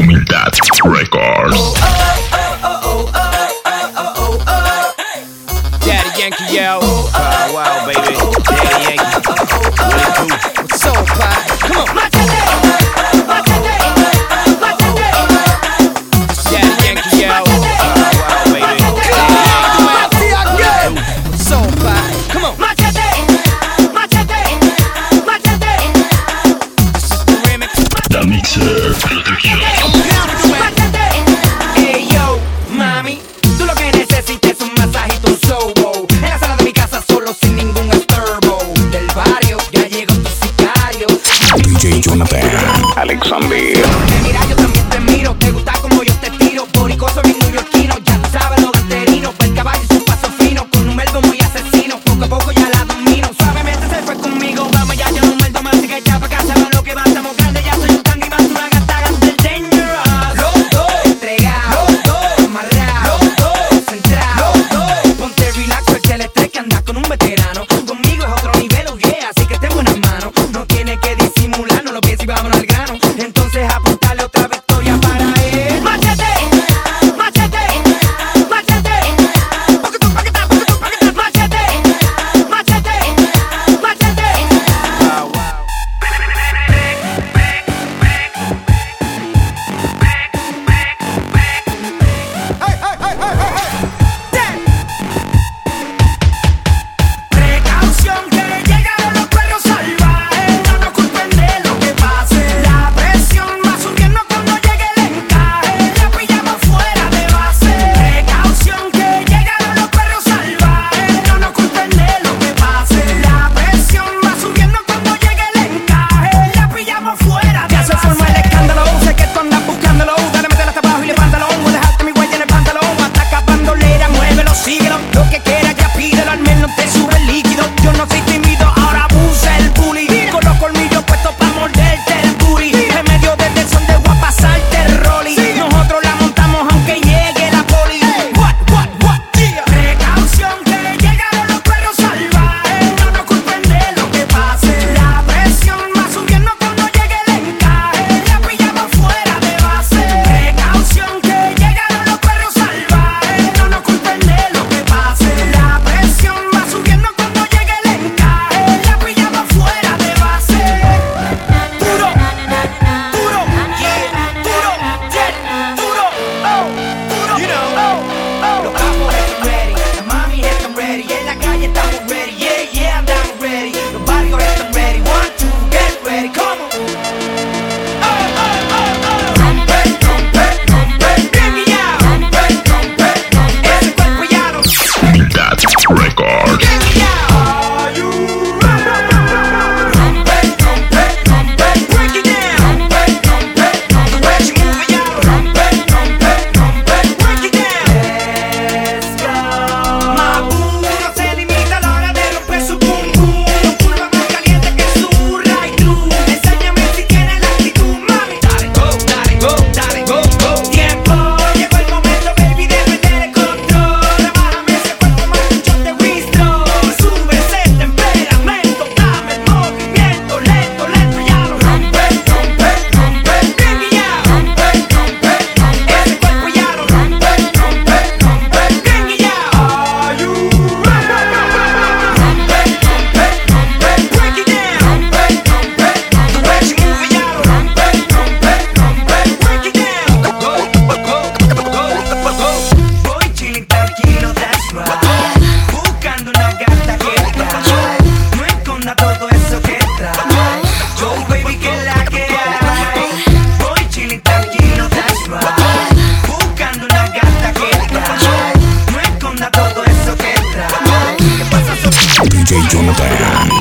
Humildad Records. Daddy Yankee, yo.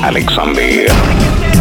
Alexander.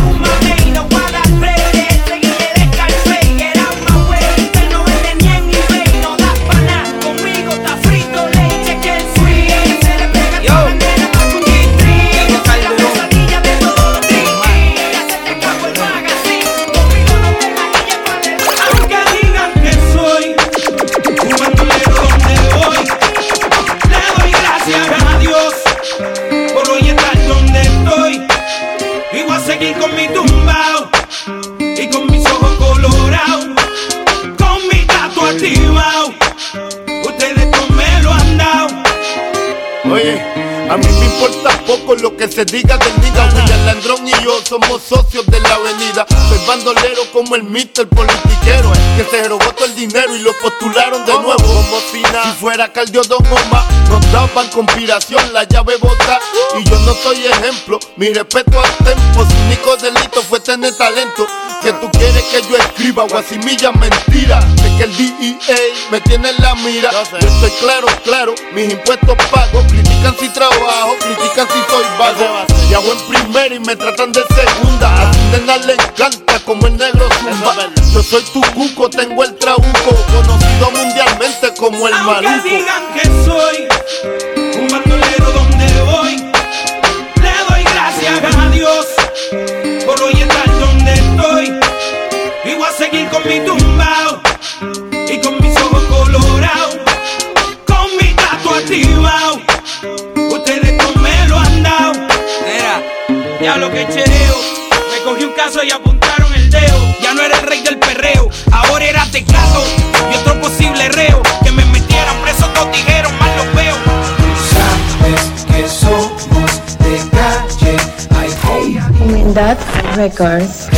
somos socios de la avenida. Soy bandolero como el mister politiquero, que se robó todo el dinero y lo postularon de nuevo. Como si, si fuera Cardiodón Goma, nos daban conspiración, la llave bota. Y yo no soy ejemplo, mi respeto al tempo. Su único delito fue tener talento. Que tú quieres que yo escriba guasimilla mentira Es que el DEA me tiene en la mira Yo estoy claro, claro, mis impuestos pago Critican si trabajo, critican si soy vago hago en primera y me tratan de segunda. A tu nena le encanta como el negro zumba. Yo soy tu cuco, tengo el trabuco, conocido mundialmente como el Aunque maluco. digan que soy un bandolero donde voy, le doy gracias a Dios por hoy estar donde estoy. Y voy a seguir con mi tumbao. Records.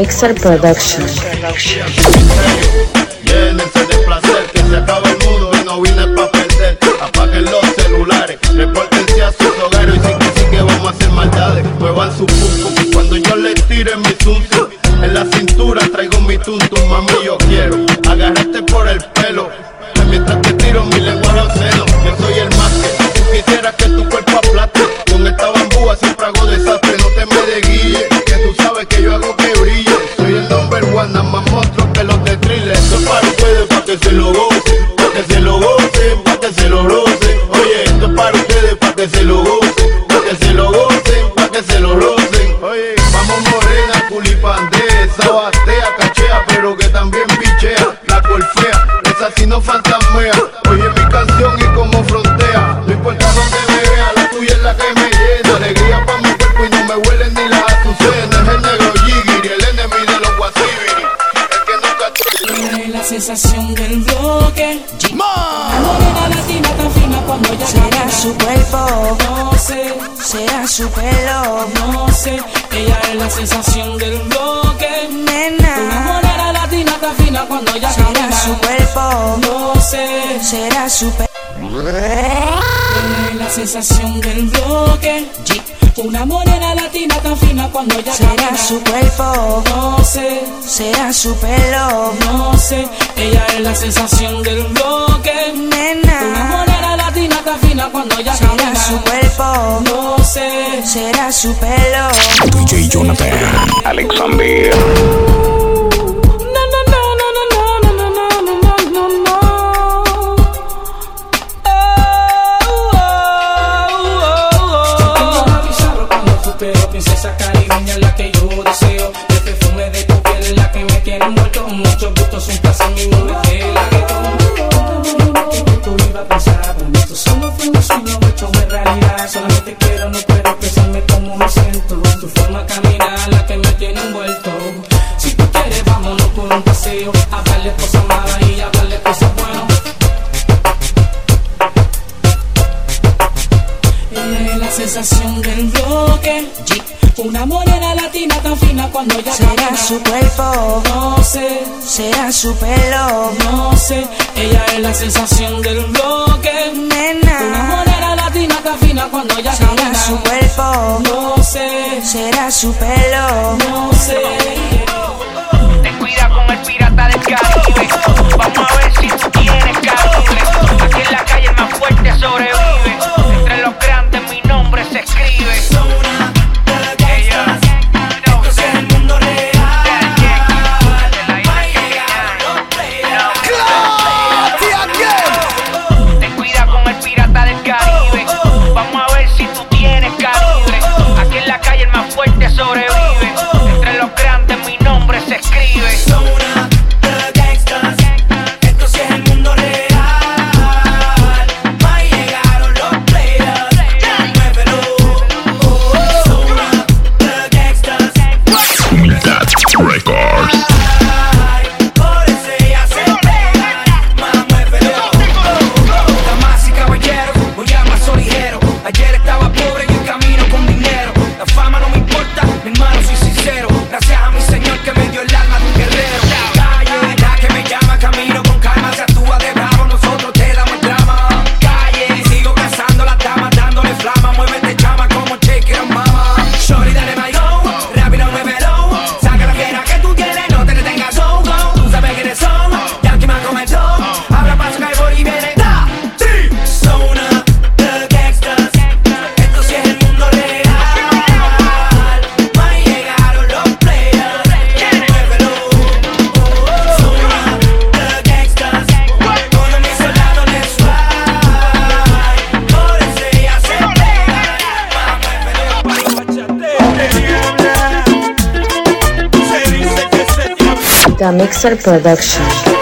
Mixer Production. super. La sensación del bloque. Una morena latina tan fina cuando ella Será su cuerpo, no sé. Será su pelo, no sé. Ella es la sensación del bloque. Nena. Una morena latina tan fina cuando ella Será. Será su cuerpo, no sé. Será su pelo. DJ Jonathan Alexander. su pelo. No sé, ella es la sensación del bloque. Nena, una morena latina está fina cuando ella camina. Su cuerpo. No sé, será su pelo. Production.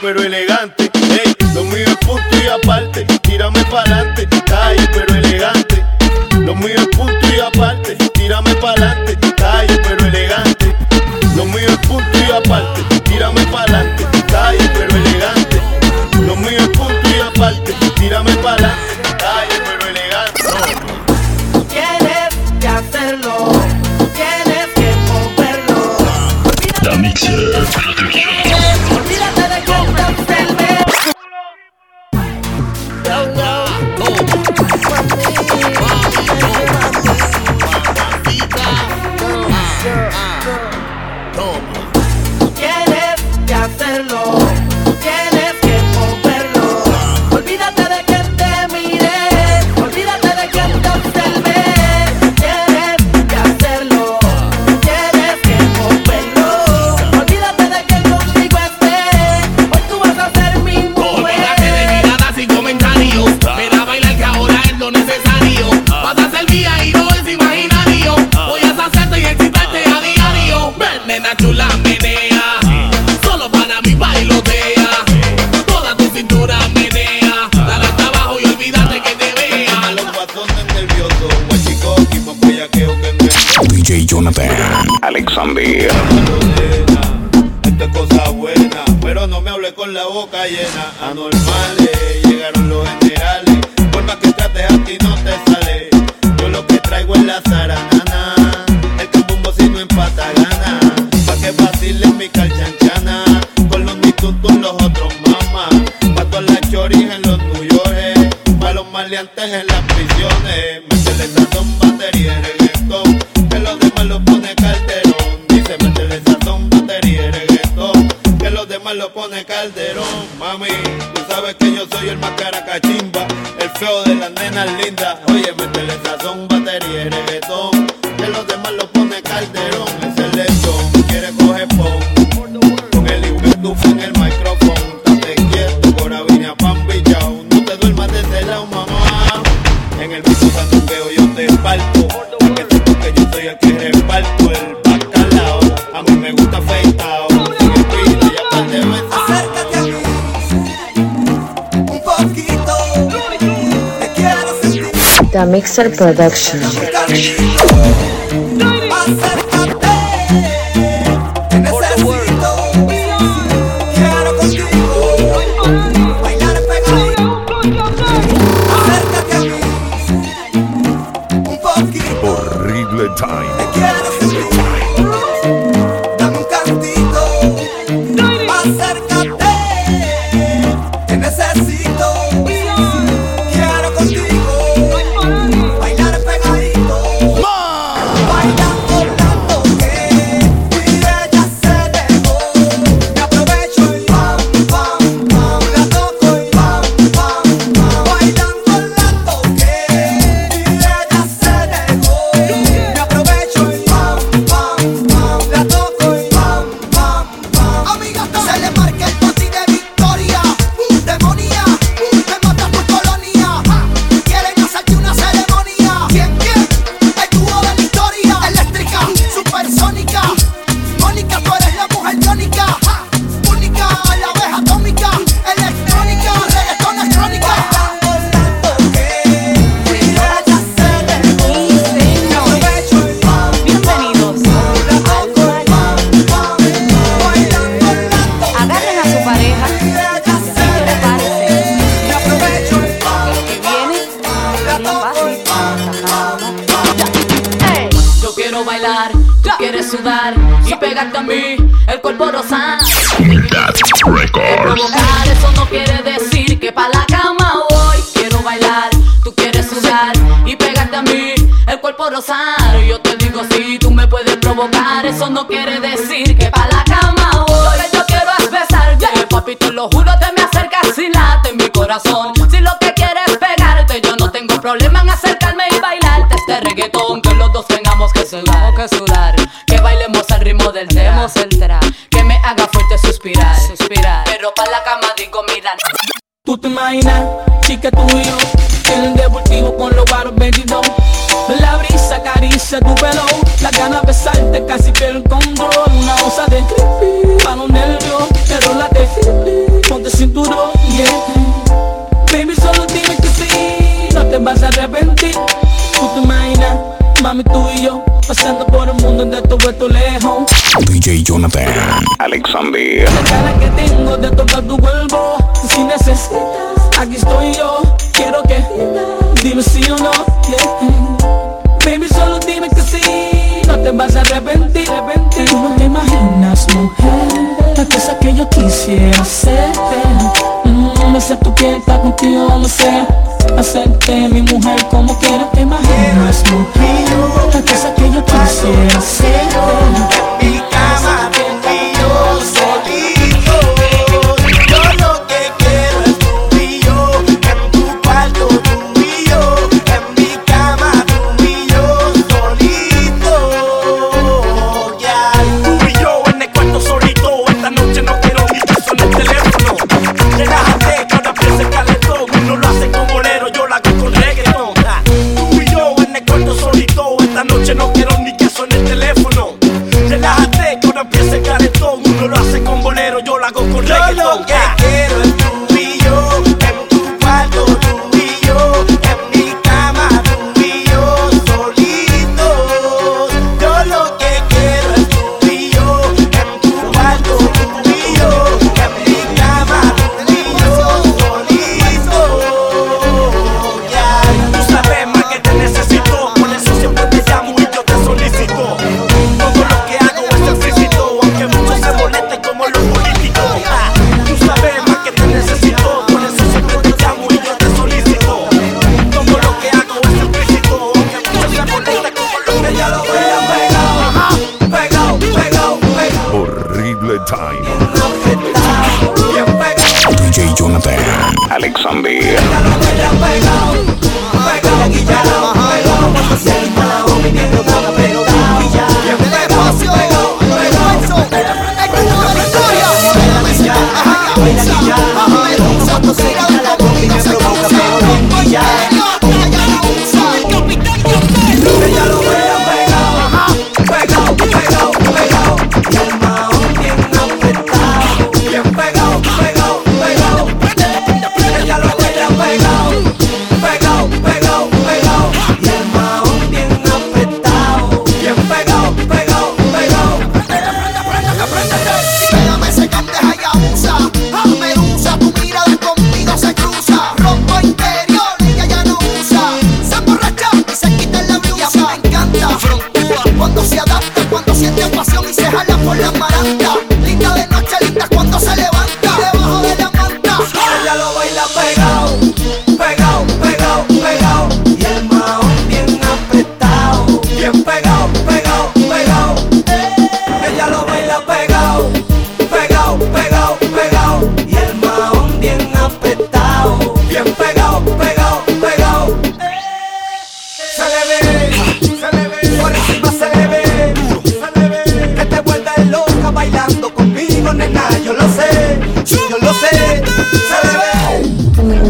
pero elegante. Colombia. Esto es cosa buena, pero no me hable con la boca llena. Anormal. Mixer Production. quiero bailar, tú quieres sudar y pegarte a mí, el cuerpo rosado. Provocar eso no quiere decir que pa la cama voy. Quiero bailar, tú quieres sudar y pegarte a mí, el cuerpo rosado. Yo te digo si tú me puedes provocar, eso no quiere decir que pa la cama voy. Lo que yo quiero es besar, yeah. papi te lo juro te me acercas y late mi corazón. soy bajo casular. Que bailemos al ritmo del demo central. Que me haga fuerte suspirar. suspirar. Pero pa' la cama digo, mira. Tú te imaginas, chica tú y yo. En el deportivo con los varos 22. La brisa acaricia tu pelo. La gana de besarte casi pierdo el control. DJ Jonathan Alexander. La cara que tengo de tocar tu cuerpo. Si necesitas, aquí estoy yo. Quiero que dime si sí o no. Yeah. Baby, solo dime que sí. No te vas a arrepentir. arrepentir. Tú no te imaginas, mujer, la cosa que yo quisiera hacerte. Mm, no sé tu piel, está contigo, no sé. Hacerte mi mujer como quiera. Te imaginas, mujer Alexander.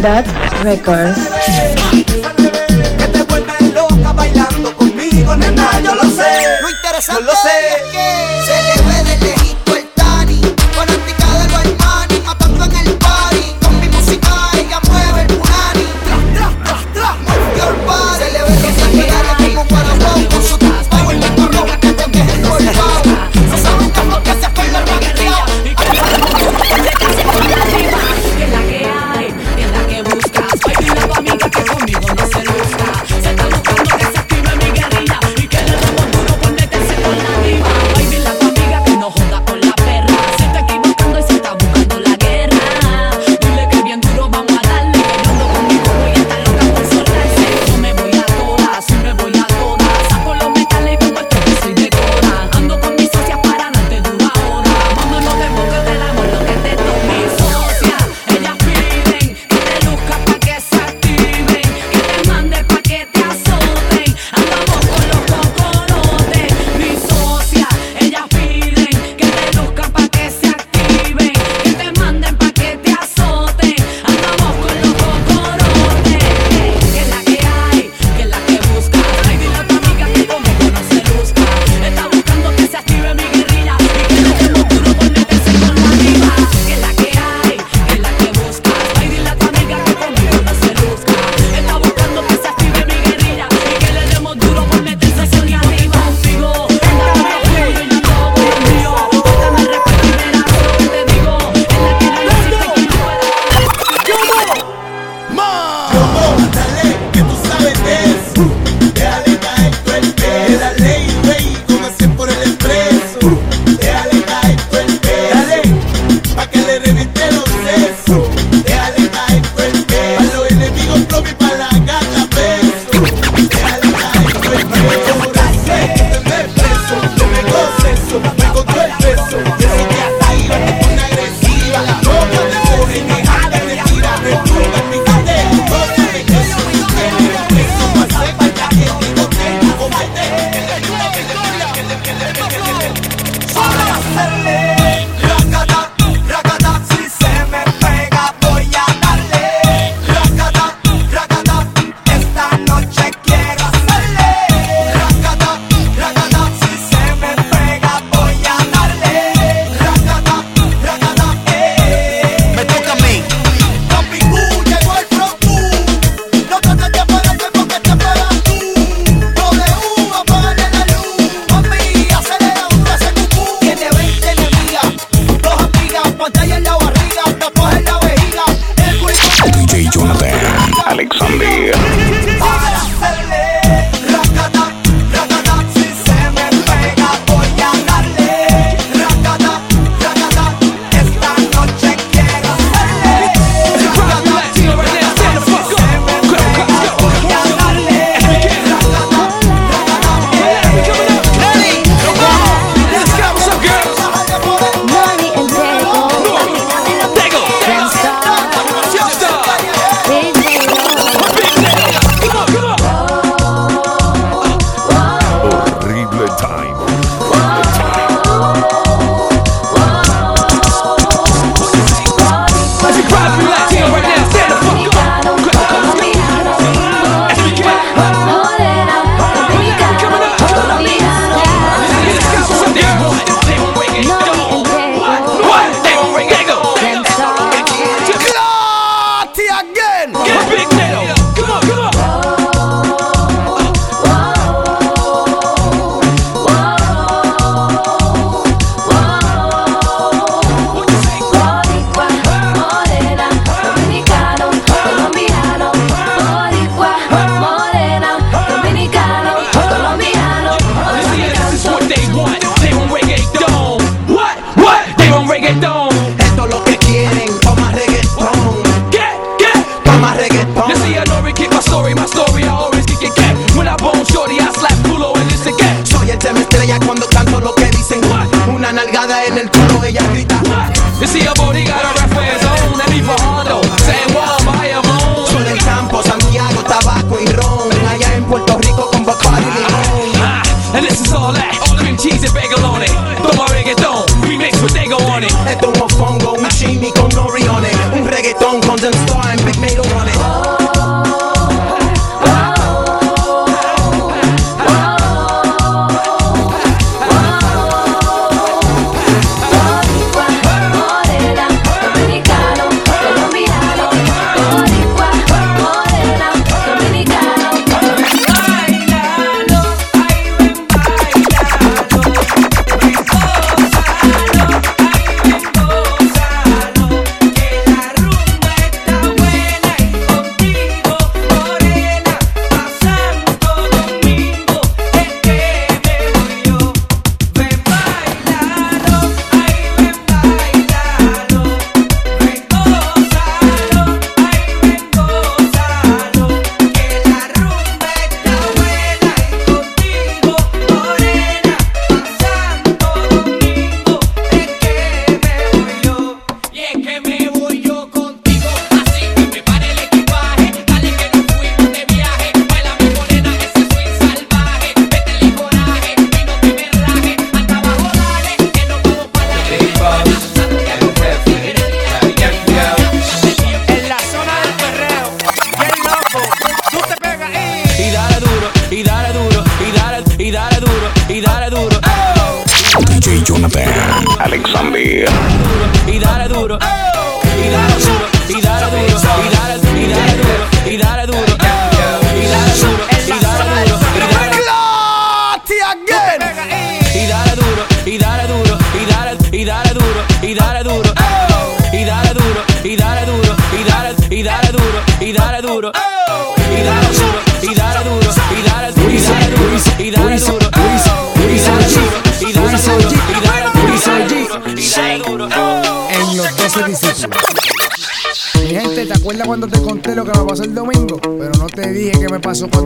Records. Que te vuelves loca bailando conmigo, nena, yo lo sé. Lo interesante. Yo lo sé.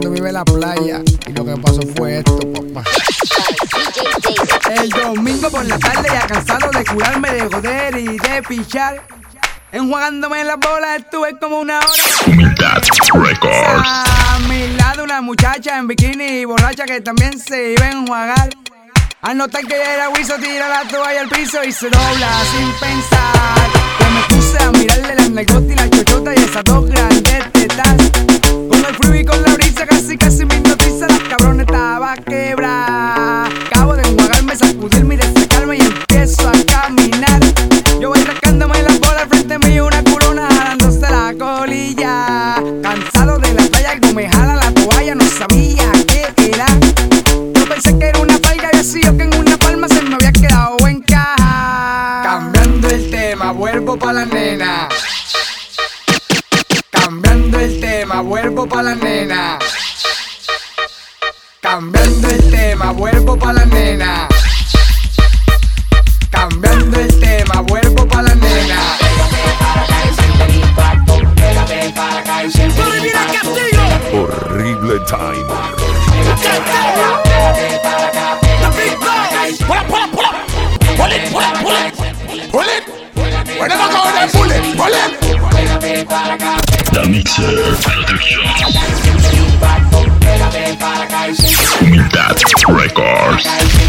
Vive en la playa. Y lo que pasó fue esto, papá. El domingo por la tarde, ya cansado de curarme, de joder y de pichar. Enjuagándome las bolas, estuve como una hora. Humildad Records. A mi lado una muchacha en bikini y borracha que también se iba a enjuagar. Al notar que era Wiso, tira la toalla al piso y se dobla sin pensar. Que me puse a mirarle las nalgotas y la chochota y esas dos grandes tetas. El con la brisa casi casi me hipnotiza. La cabrona estaba quebrada. Acabo de enjuagarme, sacudirme y destacarme y empiezo a caminar. Yo voy rascándome las bolas frente mío, una culona jalándose la colilla. Cansado de la playa, algo me jala la toalla, no sabía qué era. Yo pensé que era una palga y así yo que en una palma se me había quedado en caja. Cambiando el tema, vuelvo pa' la nena. Pa' la nena. Cambiando el tema, vuelvo pa' la nena. Cambiando el tema, vuelvo pa' la nena. Horrible time. Pull it, pull it, pull it. Pull it. Whenever Mixer. Humildad Records.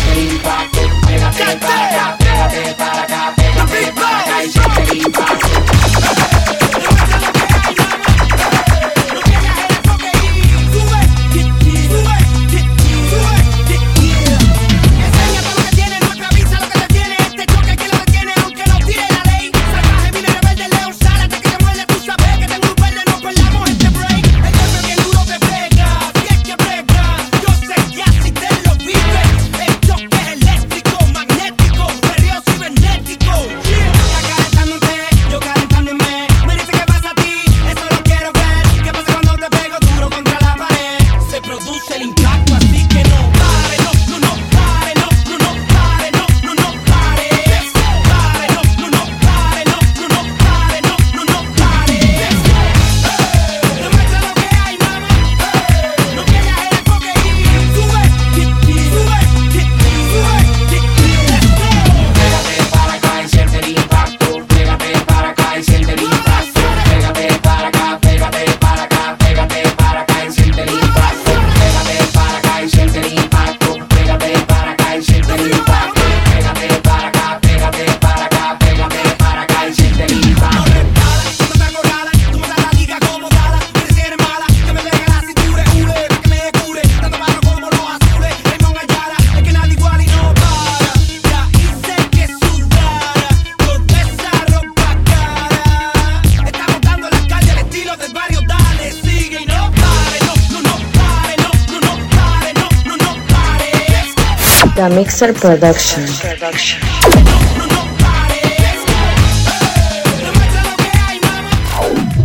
The Mixer Production.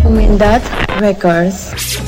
Humildad Records.